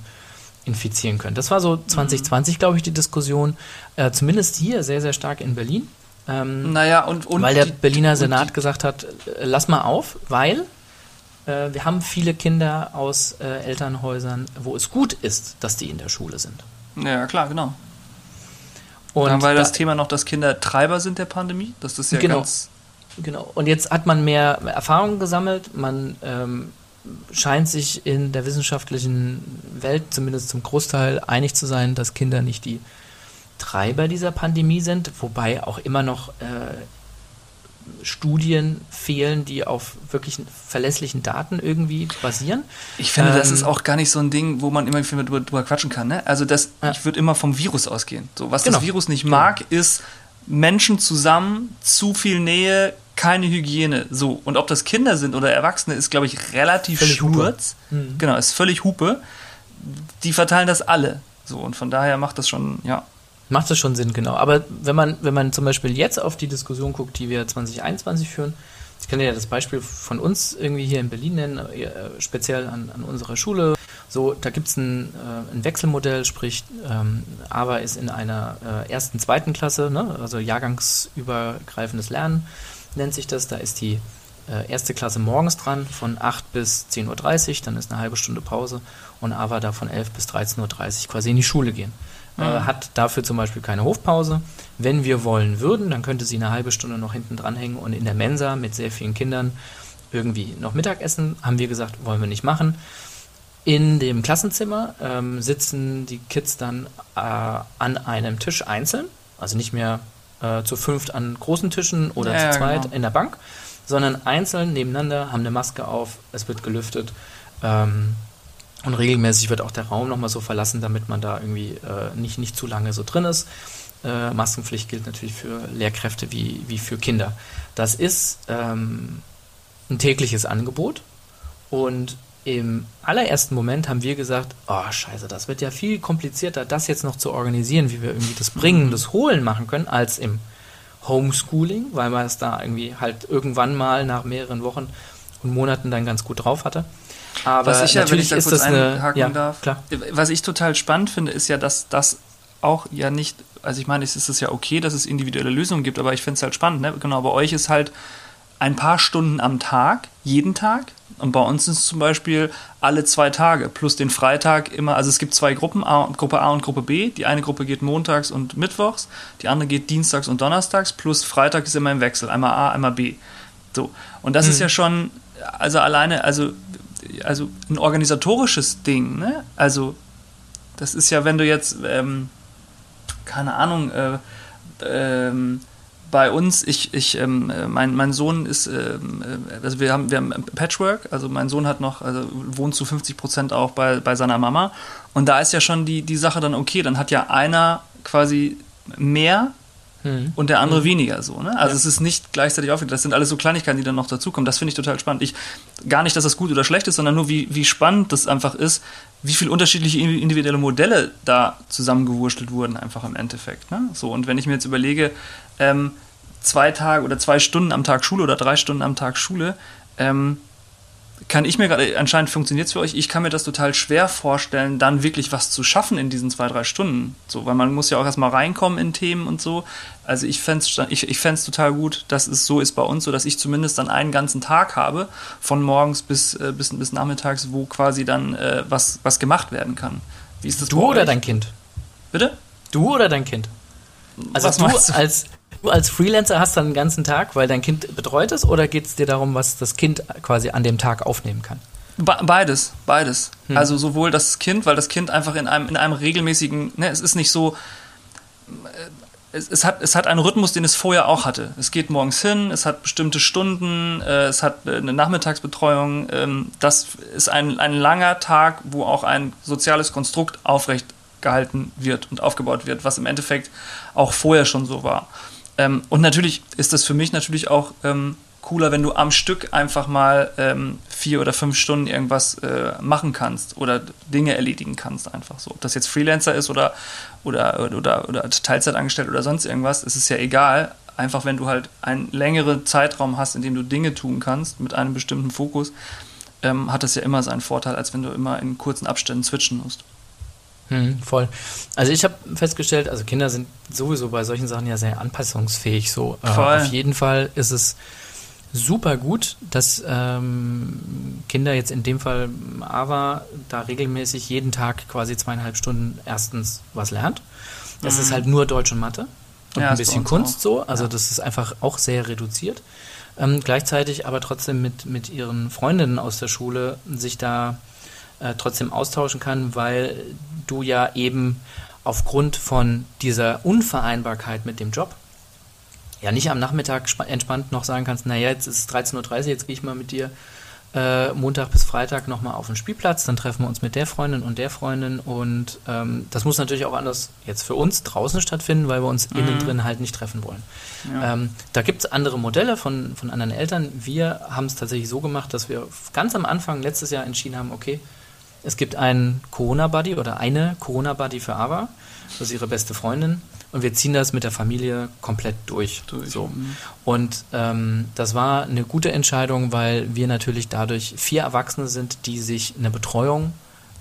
infizieren können. Das war so 2020, glaube ich, die Diskussion. Äh, zumindest hier sehr, sehr stark in Berlin. Ähm, Naja, und, und weil der die- Berliner Senat gesagt hat, äh, lass mal auf, weil äh, wir haben viele Kinder aus äh, Elternhäusern, wo es gut ist, dass die in der Schule sind. Ja, klar, genau. Und Dann war da- das Thema noch, dass Kinder Treiber sind der Pandemie. Das ist ja Genau. ganz Genau. Und jetzt hat man mehr Erfahrung gesammelt. Man ähm, scheint sich in der wissenschaftlichen Welt zumindest zum Großteil einig zu sein, dass Kinder nicht die Treiber dieser Pandemie sind, wobei auch immer noch äh, Studien fehlen, die auf wirklich verlässlichen Daten irgendwie basieren. Ich finde, das Ähm, ist auch gar nicht so ein Ding, wo man immer viel drüber, drüber quatschen kann. Ne? Also das, Ja. ich würde immer vom Virus ausgehen. So, was Genau. das Virus nicht mag, ist Menschen zusammen, zu viel Nähe, keine Hygiene. So, und ob das Kinder sind oder Erwachsene, ist, glaube ich, relativ Völlig Hupe. schnurz. Genau, ist völlig Hupe. Die verteilen das alle. So, und von daher macht das schon, ja. Macht das schon Sinn, genau. Aber wenn man, wenn man zum Beispiel jetzt auf die Diskussion guckt, die wir 2021 führen, ich kann ja das Beispiel von uns irgendwie hier in Berlin nennen, äh, speziell an, an unserer Schule. So, da gibt es ein, äh, ein Wechselmodell, sprich, ähm, AVA ist in einer äh, ersten, zweiten Klasse, ne? also jahrgangsübergreifendes Lernen nennt sich das. Da ist die äh, erste Klasse morgens dran von 8 bis 10.30 Uhr, dann ist eine halbe Stunde Pause und AVA da von 11 bis 13.30 Uhr quasi in die Schule gehen äh, hat dafür zum Beispiel keine Hofpause. Wenn wir wollen würden, dann könnte sie eine halbe Stunde noch hinten dranhängen und in der Mensa mit sehr vielen Kindern irgendwie noch Mittagessen. Haben wir gesagt, wollen wir nicht machen. In dem Klassenzimmer ähm, sitzen die Kids dann äh, an einem Tisch einzeln, also nicht mehr äh, zu fünft an großen Tischen oder Ja, zu zweit genau. in der Bank, sondern einzeln nebeneinander, haben eine Maske auf, es wird gelüftet. Ähm, und regelmäßig wird auch der Raum nochmal so verlassen, damit man da irgendwie äh, nicht, nicht zu lange so drin ist. Äh, Maskenpflicht gilt natürlich für Lehrkräfte wie, wie für Kinder. Das ist ähm, ein tägliches Angebot. Und im allerersten Moment haben wir gesagt, oh scheiße, das wird ja viel komplizierter, das jetzt noch zu organisieren, wie wir irgendwie das Bringen, das Holen machen können, als im Homeschooling, weil man es da irgendwie halt irgendwann mal nach mehreren Wochen und Monaten dann ganz gut drauf hatte. Aber Was ich ja, wenn ich natürlich da kurz das eine, einhaken ja, darf, klar. was ich total spannend finde, ist ja, dass das auch ja nicht, also ich meine, es ist ja okay, dass es individuelle Lösungen gibt, aber ich finde es halt spannend, ne? Genau, bei euch ist halt ein paar Stunden am Tag, jeden Tag. Und bei uns ist es zum Beispiel alle zwei Tage plus den Freitag immer, also es gibt zwei Gruppen, A, Gruppe A und Gruppe B. Die eine Gruppe geht montags und mittwochs, die andere geht dienstags und donnerstags, plus Freitag ist immer im Wechsel, einmal A, einmal B. So. Und das ist ja schon, also alleine, also, also ein organisatorisches Ding, ne? Also, das ist ja, wenn du jetzt, ähm, keine Ahnung, äh, ähm, bei uns, ich, ich, ähm, äh, mein, mein Sohn ist, ähm, äh, also wir haben, wir haben Patchwork, also mein Sohn hat noch, also wohnt zu 50 Prozent auch bei, bei seiner Mama. Und da ist ja schon die, die Sache dann okay, dann hat ja einer quasi mehr Mhm. und der andere weniger so. Ne? Also es ist nicht gleichzeitig aufgeteilt. Das sind alles so Kleinigkeiten, die dann noch dazukommen. Das finde ich total spannend. Ich, gar nicht, dass das gut oder schlecht ist, sondern nur, wie, wie spannend das einfach ist, wie viele unterschiedliche individuelle Modelle da zusammengewurschtelt wurden, einfach im Endeffekt. Ne? So, und wenn ich mir jetzt überlege, ähm, zwei Tage oder zwei Stunden am Tag Schule oder drei Stunden am Tag Schule, ähm, kann ich mir gerade, anscheinend funktioniert es für euch, ich kann mir das total schwer vorstellen, dann wirklich was zu schaffen in diesen zwei, drei Stunden. So, weil man muss ja auch erstmal reinkommen in Themen und so. Also ich fände es ich, ich fänd's total gut, dass es so ist bei uns, so dass ich zumindest dann einen ganzen Tag habe, von morgens bis, äh, bis, bis nachmittags, wo quasi dann äh, was, was gemacht werden kann. Wie ist das Du oder euch? dein Kind? Bitte? Du oder dein Kind? Also Was du du? als, du als Freelancer hast dann den ganzen Tag, weil dein Kind betreut ist, oder geht es dir darum, was das Kind quasi an dem Tag aufnehmen kann? Be- Beides, beides. Hm. Also sowohl das Kind, weil das Kind einfach in einem, in einem regelmäßigen, ne, es ist nicht so, äh, es, es, hat, es hat einen Rhythmus, den es vorher auch hatte. Es geht morgens hin, es hat bestimmte Stunden, äh, es hat äh, eine Nachmittagsbetreuung. Ähm, das ist ein, ein langer Tag, wo auch ein soziales Konstrukt aufrecht gehalten wird und aufgebaut wird, was im Endeffekt auch vorher schon so war. Ähm, und natürlich ist das für mich natürlich auch ähm, cooler, wenn du am Stück einfach mal ähm, vier oder fünf Stunden irgendwas äh, machen kannst oder Dinge erledigen kannst einfach so. Ob das jetzt Freelancer ist oder, oder, oder, oder Teilzeit angestellt oder sonst irgendwas, es ist ja egal. Einfach wenn du halt einen längeren Zeitraum hast, in dem du Dinge tun kannst mit einem bestimmten Fokus, ähm, hat das ja immer seinen Vorteil, als wenn du immer in kurzen Abständen switchen musst. Hm, voll. Also ich habe festgestellt, also Kinder sind sowieso bei solchen Sachen ja sehr anpassungsfähig. So äh, auf jeden Fall ist es super gut, dass ähm, Kinder jetzt in dem Fall Ava da regelmäßig jeden Tag quasi zweieinhalb Stunden erstens was lernt. Das ist halt nur Deutsch und Mathe und Mhm. Ja, ein bisschen uns Kunst auch. so. Also das ist einfach auch sehr reduziert. ähm, gleichzeitig aber trotzdem mit, mit ihren Freundinnen aus der Schule sich da äh, trotzdem austauschen kann, weil du ja eben aufgrund von dieser Unvereinbarkeit mit dem Job ja nicht am Nachmittag entspannt noch sagen kannst, naja, jetzt ist es 13.30 Uhr, jetzt gehe ich mal mit dir äh, Montag bis Freitag nochmal auf den Spielplatz, dann treffen wir uns mit der Freundin und der Freundin und ähm, das muss natürlich auch anders jetzt für uns draußen stattfinden, weil wir uns mhm. innen drin halt nicht treffen wollen. Ja. Ähm, da gibt es andere Modelle von, von anderen Eltern. Wir haben es tatsächlich so gemacht, dass wir ganz am Anfang letztes Jahr entschieden haben, okay, es gibt einen Corona-Buddy oder eine Corona-Buddy für Ava, das ist ihre beste Freundin und wir ziehen das mit der Familie komplett durch. durch. So. Mhm. Und ähm, das war eine gute Entscheidung, weil wir natürlich dadurch vier Erwachsene sind, die sich eine Betreuung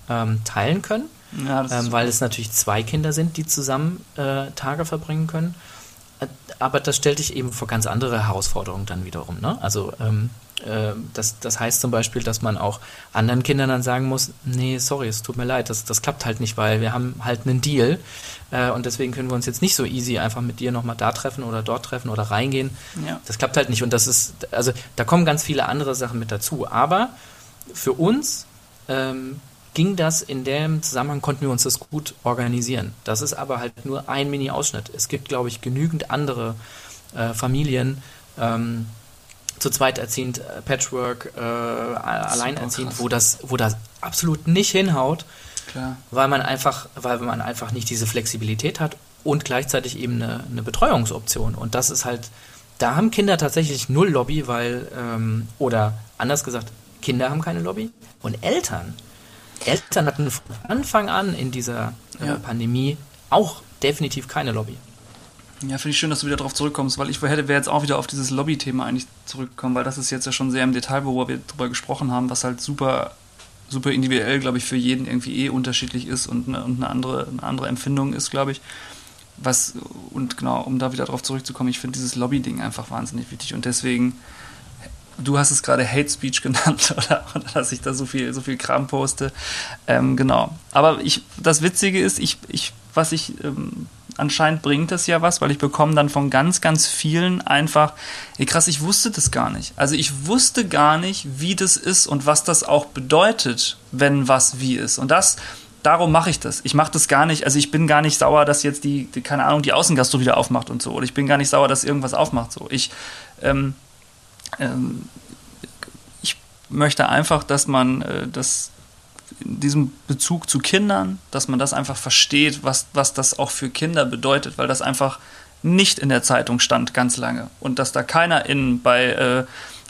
ähm, teilen können. Ja, ähm, weil es natürlich zwei Kinder sind, die zusammen äh, Tage verbringen können. Äh, aber das stellt dich eben vor ganz andere Herausforderungen dann wiederum. Ne? Also ähm, äh, das, das heißt zum Beispiel, dass man auch anderen Kindern dann sagen muss, nee, sorry, es tut mir leid, das, das klappt halt nicht, weil wir haben halt einen Deal äh, und deswegen können wir uns jetzt nicht so easy einfach mit dir nochmal da treffen oder dort treffen oder reingehen. Ja. Das klappt halt nicht und das ist, also da kommen ganz viele andere Sachen mit dazu. Aber für uns ähm, ging das in dem Zusammenhang, konnten wir uns das gut organisieren. Das ist aber halt nur ein Mini-Ausschnitt. Es gibt, glaube ich, genügend andere äh, Familien, ähm, zu zweit erziehend, äh, Patchwork, äh, alleinerziehend, wo das, wo das absolut nicht hinhaut, Klar. weil man einfach, weil man einfach nicht diese Flexibilität hat und gleichzeitig eben eine, eine Betreuungsoption. Und das ist halt, da haben Kinder tatsächlich null Lobby, weil, ähm, oder anders gesagt, Kinder haben keine Lobby und Eltern. Eltern hatten von Anfang an in dieser äh, ja. Pandemie auch definitiv keine Lobby. Ja, finde ich schön, dass du wieder darauf zurückkommst, weil ich wäre jetzt auch wieder auf dieses Lobby-Thema eigentlich zurückgekommen, weil das ist jetzt ja schon sehr im Detail, wo wir drüber gesprochen haben, was halt super, super individuell, glaube ich, für jeden irgendwie eh unterschiedlich ist und eine, und eine andere, eine andere Empfindung ist, glaube ich. Was, und genau, um da wieder darauf zurückzukommen, ich finde dieses Lobby-Ding einfach wahnsinnig wichtig und deswegen, du hast es gerade Hate Speech genannt, oder, oder, dass ich da so viel, so viel Kram poste. Ähm, genau. Aber ich, das Witzige ist, ich, ich, was ich ähm, anscheinend bringt das ja was, weil ich bekomme dann von ganz, ganz vielen einfach, ey krass, ich wusste das gar nicht. Also ich wusste gar nicht, wie das ist und was das auch bedeutet, wenn was wie ist. Und das, darum mache ich das. Ich mache das gar nicht, also ich bin gar nicht sauer, dass jetzt die, die, keine Ahnung, die Außengastro wieder aufmacht und so. Oder ich bin gar nicht sauer, dass irgendwas aufmacht so. Ich, ähm, ähm, ich möchte einfach, dass man äh, das in diesem Bezug zu Kindern, dass man das einfach versteht, was, was das auch für Kinder bedeutet, weil das einfach nicht in der Zeitung stand ganz lange und dass da keiner in bei äh,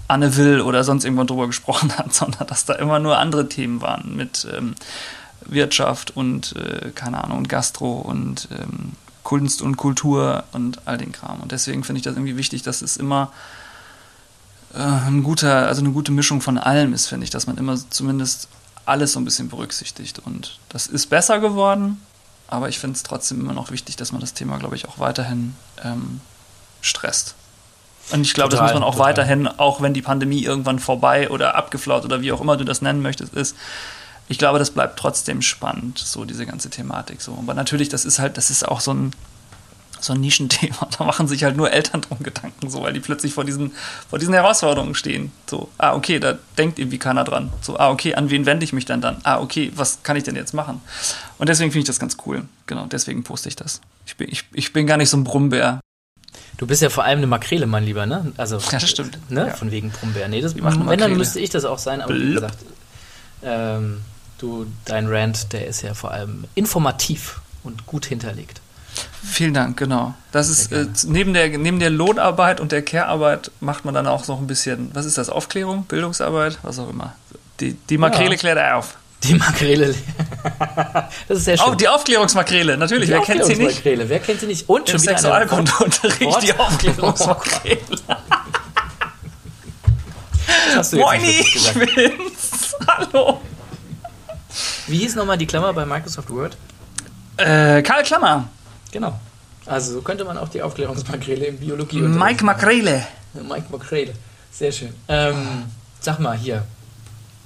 Anne Will oder sonst irgendwann drüber gesprochen hat, sondern dass da immer nur andere Themen waren mit ähm, Wirtschaft und äh, keine Ahnung und Gastro und ähm, Kunst und Kultur und all den Kram. Und deswegen finde ich das irgendwie wichtig, dass es immer äh, ein guter, also eine gute Mischung von allem ist, finde ich, dass man immer zumindest alles so ein bisschen berücksichtigt. Und das ist besser geworden, aber ich finde es trotzdem immer noch wichtig, dass man das Thema, glaube ich, auch weiterhin ähm, stresst. Und ich glaube, das muss man auch total. weiterhin, auch wenn die Pandemie irgendwann vorbei oder abgeflaut oder wie auch immer du das nennen möchtest, ist. Ich glaube, das bleibt trotzdem spannend, so diese ganze Thematik. So. Aber natürlich, das ist halt, das ist auch so ein, so ein Nischenthema. Da machen sich halt nur Eltern drum Gedanken, so, weil die plötzlich vor diesen, vor diesen Herausforderungen stehen. So, ah, okay, da denkt irgendwie keiner dran. So, ah, okay, an wen wende ich mich denn dann? Ah, okay, was kann ich denn jetzt machen? Und deswegen finde ich das ganz cool. Genau, deswegen poste ich das. Ich bin, ich, ich bin gar nicht so ein Brummbär. Du bist ja vor allem eine Makrele, mein Lieber, ne? Also, ja, stimmt. Ne? Ja. Von wegen Brummbär. Nee, das, wenn, dann müsste ich das auch sein, aber Blub. wie gesagt, ähm, du, dein Rant, der ist ja vor allem informativ und gut hinterlegt. Vielen Dank, genau. Das ist äh, neben, der, neben der Lohnarbeit und der Care-Arbeit macht man dann auch noch ein bisschen, was ist das, Aufklärung, Bildungsarbeit, was auch immer. Die, die Makrele ja. klärt auf. Die Makrele. das ist sehr schön. Oh, die Aufklärungsmakrele, natürlich. Die wer kennt sie nicht? Wer kennt sie nicht? Und schon Im Sexualkundeunterricht die Aufklärungsmakrele. Moini, ich bin's. Hallo. Wie hieß nochmal die Klammer bei Microsoft Word? Äh, Karl Klammer. Genau. Also so könnte man auch die Aufklärungsmakrele im Biologie. Mike Makrele. Mike Makrele. Sehr schön. Ähm, sag mal hier.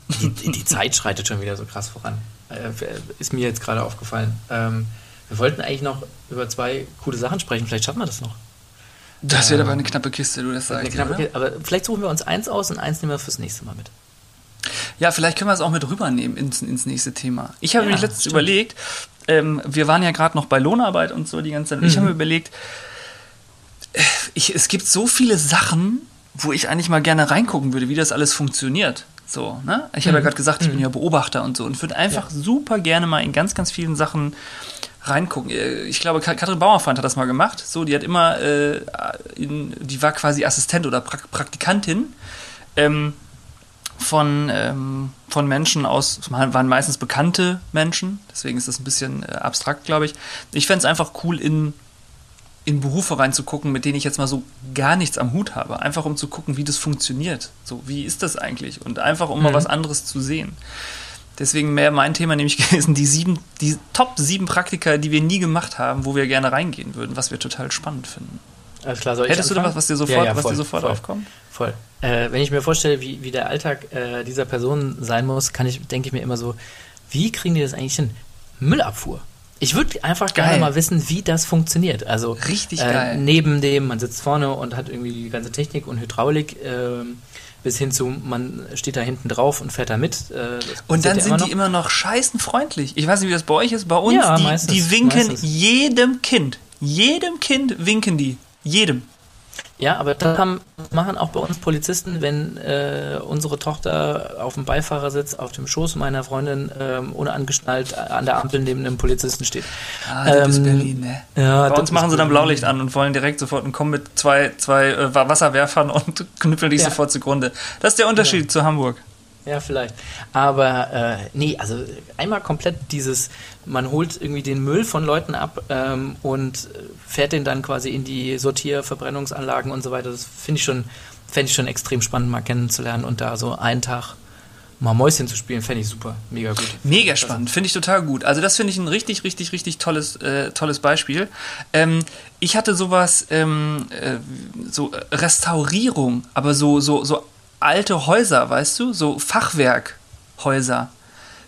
Die, die, Zeit schreitet schon wieder so krass voran. Äh, ist mir jetzt gerade aufgefallen. Ähm, wir wollten eigentlich noch über zwei coole Sachen sprechen. Vielleicht schaffen wir das noch. Das wird aber eine knappe Kiste, du das sagst. knappe? Kiste. Aber vielleicht suchen wir uns eins aus und eins nehmen wir fürs nächste Mal mit. Ja, vielleicht können wir es auch mit rübernehmen ins, ins nächste Thema. Ich habe Ja, mir letztens stimmt. überlegt, ähm, wir waren ja gerade noch bei Lohnarbeit und so die ganze Zeit. und Ich Mhm. habe mir überlegt, äh, ich, es gibt so viele Sachen, wo ich eigentlich mal gerne reingucken würde, wie das alles funktioniert. So, ne? Ich habe ja gerade gesagt, ich bin ja Beobachter und so und würde einfach super gerne mal in ganz, ganz vielen Sachen reingucken. Äh, Ich glaube, Ka- Katrin Bauerfeind hat das mal gemacht. So, die hat immer, äh, in, die war quasi Assistent oder Prak Praktikantin. Ähm, von, ähm, von Menschen aus, waren meistens bekannte Menschen, deswegen ist das ein bisschen äh, abstrakt, glaube ich. Ich fände es einfach cool, in, in Berufe reinzugucken, mit denen ich jetzt mal so gar nichts am Hut habe. Einfach um zu gucken, wie das funktioniert. So, wie ist das eigentlich? Und einfach um mal was anderes zu sehen. Deswegen wäre mein Thema nämlich gewesen, die sieben, die Top sieben Praktika, die wir nie gemacht haben, wo wir gerne reingehen würden, was wir total spannend finden. Alles klar, soll Hättest du da was, was dir sofort, Ja, ja, was voll, dir sofort voll. aufkommt? Voll. Äh, wenn ich mir vorstelle, wie, wie der Alltag äh, dieser Person sein muss, kann ich, denke ich mir immer so, wie kriegen die das eigentlich hin? Müllabfuhr. Ich würde einfach gerne Geil. mal wissen, wie das funktioniert. Also Richtig äh, geil. neben dem, man sitzt vorne und hat irgendwie die ganze Technik und Hydraulik, ähm, bis hin zu, man steht da hinten drauf und fährt da mit. Äh, Und dann ja sind noch. die immer noch scheißenfreundlich. Ich weiß nicht, wie das bei euch ist. Bei uns, Ja, die, meistens, die winken meistens. jedem Kind. Jedem Kind winken die. Jedem. Ja, aber das haben, machen auch bei uns Polizisten, wenn äh, unsere Tochter auf dem Beifahrersitz auf dem Schoß meiner Freundin ähm, ohne angeschnallt an der Ampel neben einem Polizisten steht. Ah, das ist Ähm, Berlin, ne? Ja, Bei uns machen sie dann Berlin. Blaulicht an und wollen direkt sofort und kommen mit zwei, zwei äh, Wasserwerfern und knüppeln dich Ja. sofort zugrunde. Das ist der Unterschied zu Hamburg. Ja, vielleicht. Aber äh, nee, also einmal komplett dieses, man holt irgendwie den Müll von Leuten ab ähm, und fährt den dann quasi in die Sortierverbrennungsanlagen und so weiter. Das finde ich schon, fände ich schon extrem spannend, mal kennenzulernen und da so einen Tag mal Mäuschen zu spielen, fände ich super, mega gut. Mega spannend, finde ich total gut. Also das finde ich ein richtig, richtig, richtig tolles, äh, tolles Beispiel. Ähm, ich hatte sowas, ähm, äh, so Restaurierung, aber so, so, so alte Häuser, weißt du, so Fachwerkhäuser.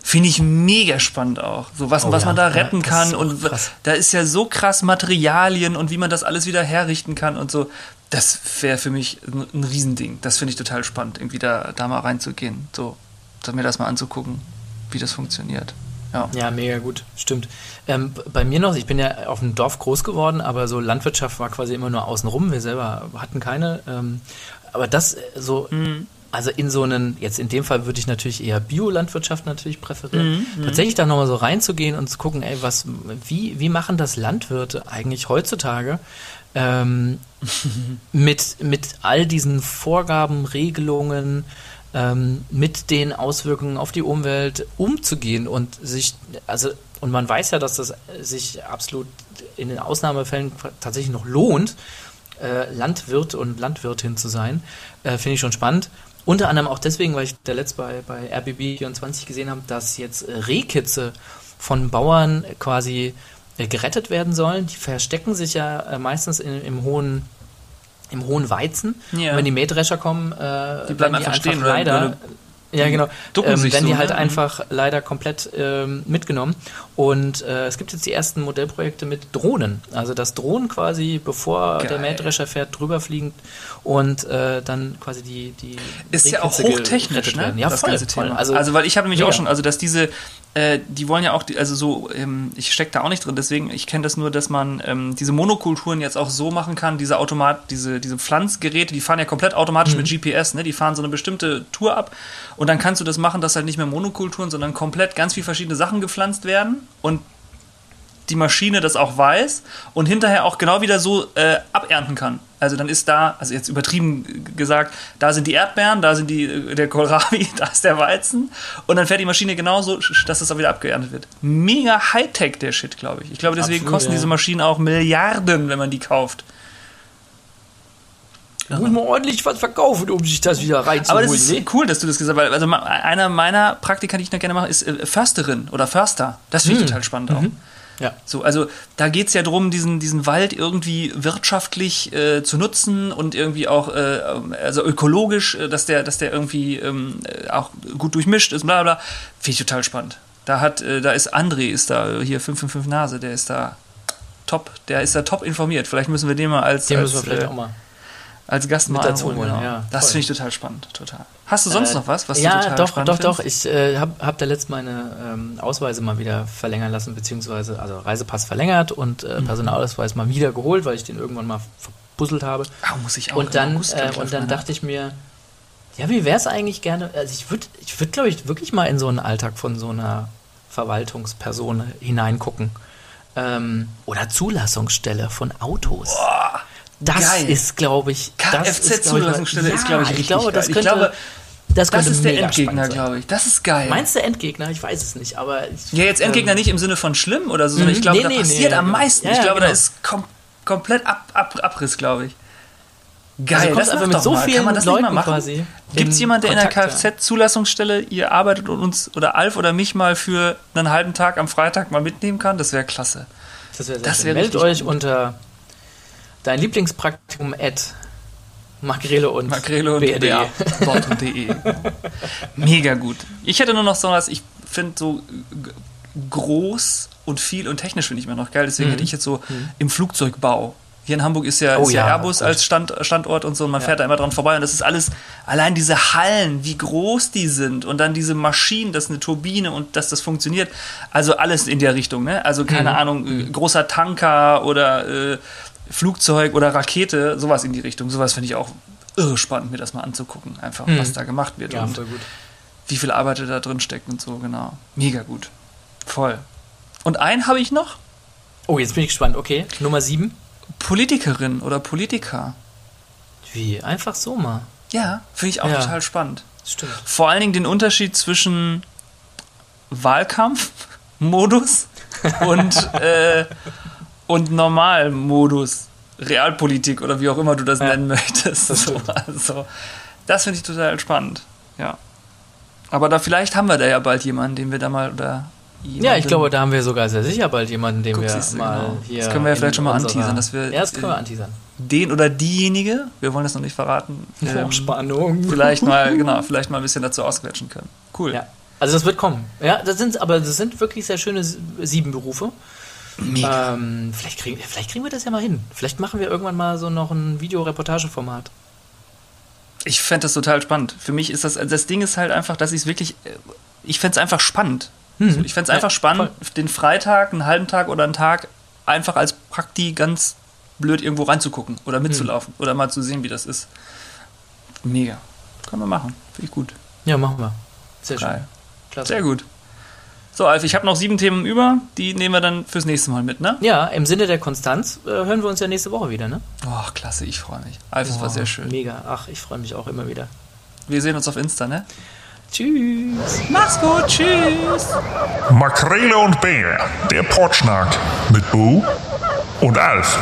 Finde ich mega spannend auch. So was, Oh was ja, man da ja, retten das kann und krass. da ist ja so krass Materialien und wie man das alles wieder herrichten kann und so. Das wäre für mich ein, ein Riesending. Das finde ich total spannend, irgendwie da, da mal reinzugehen. So, mir das mal anzugucken, wie das funktioniert. Ja. Ja, mega gut, stimmt. Ähm, bei mir noch, ich bin ja auf dem Dorf groß geworden, aber so Landwirtschaft war quasi immer nur außenrum. Wir selber hatten keine. Ähm, aber das äh, so, also in so einen, jetzt in dem Fall würde ich natürlich eher Biolandwirtschaft natürlich präferieren. Tatsächlich da nochmal so reinzugehen und zu gucken, ey, was, wie, wie machen das Landwirte eigentlich heutzutage? Ähm, mit, mit all diesen Vorgaben, Regelungen, ähm, mit den Auswirkungen auf die Umwelt umzugehen und sich, also, und man weiß ja, dass das sich absolut in den Ausnahmefällen tatsächlich noch lohnt, äh, Landwirt und Landwirtin zu sein, äh, finde ich schon spannend. Unter anderem auch deswegen, weil ich der letzt bei, bei RBB24 gesehen habe, dass jetzt Rehkitze von Bauern quasi äh, gerettet werden sollen. Die verstecken sich ja äh, meistens in, im hohen im hohen Weizen. Ja. Und wenn die Mähdrescher kommen, äh, Die bleiben werden einfach stehen, leider. Ja, genau. ducken Ähm, sich werden so, die halt ne? einfach leider komplett ähm, mitgenommen. Und äh, es gibt jetzt die ersten Modellprojekte mit Drohnen. Also dass Drohnen quasi, bevor Geil. der Mähdrescher fährt, drüber fliegen und äh äh, quasi die, die Ist ja auch hochtechnisch, ne? Ja, das voll, ganze voll. Thema. Also, Also, weil ich habe nämlich mega. auch schon, also dass diese, äh, die wollen ja auch, die, also so, ähm, ich stecke da auch nicht drin, deswegen, ich kenne das nur, dass man ähm, diese Monokulturen jetzt auch so machen kann, diese Automat, diese, diese Pflanzgeräte, die fahren ja komplett automatisch Mhm. mit GPS, ne? Die fahren so eine bestimmte Tour ab und dann kannst du das machen, dass halt nicht mehr Monokulturen, sondern komplett ganz viele verschiedene Sachen gepflanzt werden und die Maschine das auch weiß und hinterher auch genau wieder so äh, abernten kann. Also dann ist da, also jetzt übertrieben gesagt, da sind die Erdbeeren, da sind die, äh, der Kohlrabi, da ist der Weizen und dann fährt die Maschine genauso, dass das auch wieder abgeerntet wird. Mega Hightech der Shit, glaube ich. Ich glaube, deswegen Absolut, kosten ja. diese Maschinen auch Milliarden, wenn man die kauft. muss man ordentlich was verkaufen, um sich das wieder Aber reinzuholen. das ist ne? cool, dass du das gesagt hast. Also einer meiner Praktika, die ich noch gerne mache, ist äh, Försterin oder Förster. Das finde ich total spannend auch. Ja. So, also da geht es ja darum, diesen, diesen Wald irgendwie wirtschaftlich äh, zu nutzen und irgendwie auch äh, also ökologisch, äh, dass der, dass der irgendwie ähm, äh, auch gut durchmischt ist, bla bla. Finde ich total spannend. Da hat, äh, da ist André, ist da, hier 555 Nase, der ist da top, der ist ja top informiert. Vielleicht müssen wir den mal als, Den als, müssen wir vielleicht äh, auch mal. Als Gast mit mal dazu holen, genau. ja, das finde ich total spannend, total. Hast du sonst Äh, noch was, was ja, du total doch, spannend doch, doch. findest? Ich äh, habe hab da letztens meine ähm, Ausweise mal wieder verlängern lassen, beziehungsweise also Reisepass verlängert und äh, Mhm. Personalausweis mal wieder geholt, weil ich den irgendwann mal verbuzzelt habe. Ah, muss ich auch Und dann, äh, und dann dachte ich mir, ja, wie wäre es eigentlich gerne, also ich würde, ich würd, glaube ich, wirklich mal in so einen Alltag von so einer Verwaltungsperson hineingucken. Ähm, oder Zulassungsstelle von Autos. Das geil. ist, glaube ich, Kfz-Zulassungsstelle ist, glaube ich, richtig ich glaube, das könnte, ich glaube, das das ist der Endgegner, glaube ich. Das ist geil. Meinst du Endgegner? Ich weiß es nicht, aber ich, ja, jetzt Endgegner ähm, nicht im Sinne von schlimm oder so, sondern Mhm. ich glaube, Nee, da nee, passiert nee, am meisten. Ja, ich glaube, da genau. ist kom komplett ab, ab, Abriss, glaube ich. Geil, Also das einfach mit so mal. Kann vielen man das Leuten nicht mal machen? quasi Gibt es jemanden, der in der. Kfz-Zulassungsstelle ihr arbeitet und uns oder Alf oder mich mal für einen halben Tag am Freitag mal mitnehmen kann? Das wäre klasse. Das wäre Das das wär Meldet euch unter dein Lieblingspraktikum at Makrele und Makrele und BRD. BA. Bord.de. Mega gut. Ich hätte nur noch so was, ich finde so groß und viel und technisch finde ich immer noch geil. Deswegen hätte ich jetzt so im Flugzeugbau. Hier in Hamburg ist ja, Mhm. Oh ist ja, ja, Airbus Gott. als Stand, Standort und so und man fährt da immer dran vorbei und das ist alles, allein diese Hallen, wie groß die sind und dann diese Maschinen, das ist eine Turbine und dass das funktioniert. Also alles in der Richtung, ne? Also keine Mhm. Ahnung, äh, großer Tanker oder äh, Flugzeug oder Rakete, sowas in die Richtung. Sowas finde ich auch irre spannend, mir das mal anzugucken, einfach, was da gemacht wird. Ja, und wie viel Arbeit da drin steckt und so, genau. Mega gut. Voll. Und einen habe ich noch, Oh, jetzt bin ich gespannt. Okay, Nummer 7. Politikerin oder Politiker. Wie? Einfach so mal. Ja, finde ich auch Ja. total spannend. Stimmt. Vor allen Dingen den Unterschied zwischen Wahlkampfmodus und, äh, und Normalmodus. Realpolitik oder wie auch immer du das Ja, nennen möchtest. das so, also, das finde ich total spannend. Ja. Aber da vielleicht haben wir da ja bald jemanden, den wir da mal oder Ja, ich glaube, da haben wir sogar sehr sicher bald jemanden, den Guck, wir du, mal genau. hier. Das können wir ja vielleicht schon mal anteasern, dass wir- Ja, das können wir anteasern. den oder diejenige, wir wollen das noch nicht verraten, ähm, Spannung. vielleicht mal, genau, vielleicht mal ein bisschen dazu ausquetschen können. Cool. Ja. Also das wird kommen. Ja, das sind, aber das sind wirklich sehr schöne sieben Berufe. Mega. Ähm, vielleicht, kriegen, vielleicht kriegen wir das ja mal hin. Vielleicht machen wir irgendwann mal so noch ein Videoreportageformat. Ich fände das total spannend. Für mich ist das, also das Ding ist halt einfach, dass ich es wirklich, ich fände es einfach spannend. So, ich fände es Ja, einfach spannend, den Freitag, einen halben Tag oder einen Tag einfach als Prakti ganz blöd irgendwo reinzugucken oder mitzulaufen oder mal zu sehen, wie das ist. Mega. Können wir machen. Finde ich gut. Ja, machen wir. Sehr schön. Geil. Klasse. Sehr gut. So, Alf, ich habe noch sieben Themen über. Die nehmen wir dann fürs nächste Mal mit, ne? Ja, im Sinne der Konstanz äh, hören wir uns ja nächste Woche wieder, ne? Oh, klasse, ich freue mich. Alf, es war sehr schön. Mega. Ach, ich freue mich auch immer wieder. Wir sehen uns auf Insta, ne? Tschüss. Mach's gut, tschüss. Makrele und Bär, der Potschnack mit Bo und Alf.